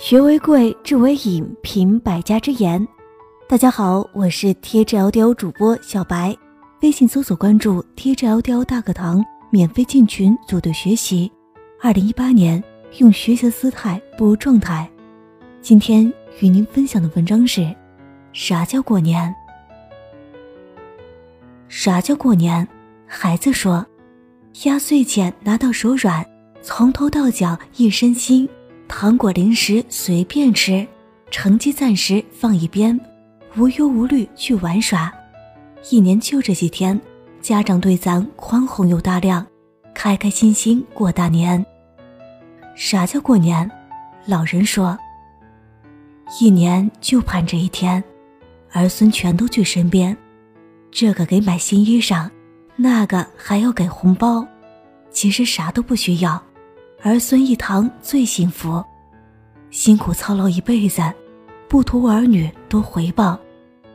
学为贵，智为引，品百家之言。大家好，我是贴着 L D L 主播小白，微信搜索关注贴着 L D L 大课堂，免费进群组队学习。二零一八年，用学习的姿态步入状态。今天与您分享的文章是：啥叫过年？啥叫过年？孩子说，压岁钱拿到手软，从头到脚一身心。糖果零食随便吃，成绩暂时放一边，无忧无虑去玩耍。一年就这几天，家长对咱宽宏又大量，开开心心过大年。啥叫过年？老人说，一年就盼这一天，儿孙全都聚身边，这个给买新衣裳，那个还要给红包，其实啥都不需要。儿孙一堂最幸福，辛苦操劳一辈子，不图儿女多回报，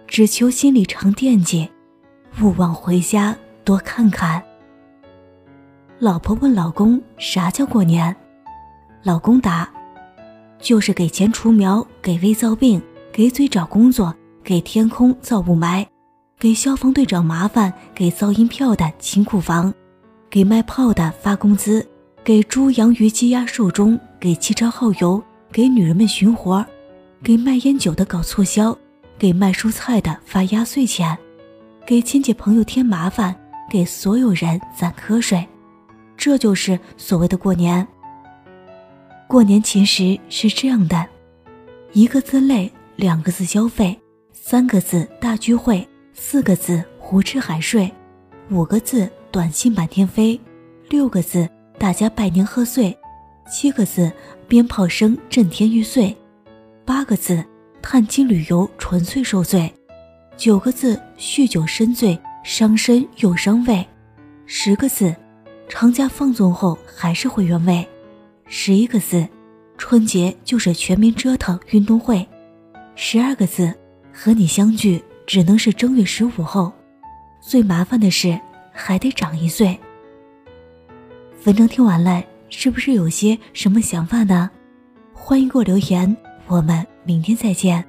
只求心里常惦记，勿忘回家多看看。老婆问老公啥叫过年，老公答：就是给钱除苗，给胃造病，给嘴找工作，给天空造雾霾，给消防队找麻烦，给噪音票的清库房，给卖炮的发工资。给猪羊鱼鸡鸭寿终，给汽车耗油，给女人们寻活，给卖烟酒的搞促销，给卖蔬菜的发压岁钱，给亲戚朋友添麻烦，给所有人攒瞌睡，这就是所谓的过年。过年其实是这样的：一个字累，两个字消费，三个字大聚会，四个字胡吃海睡，五个字短信满天飞，六个字。大家拜年贺岁，七个字，鞭炮声震天欲碎；八个字，探亲旅游纯粹受罪；九个字，酗酒深醉，伤身又伤胃；十个字，长假放纵后还是会原味；十一个字，春节就是全民折腾运动会；十二个字，和你相聚只能是正月十五后。最麻烦的是，还得长一岁。文章听完了，是不是有些什么想法呢？欢迎给我留言，我们明天再见。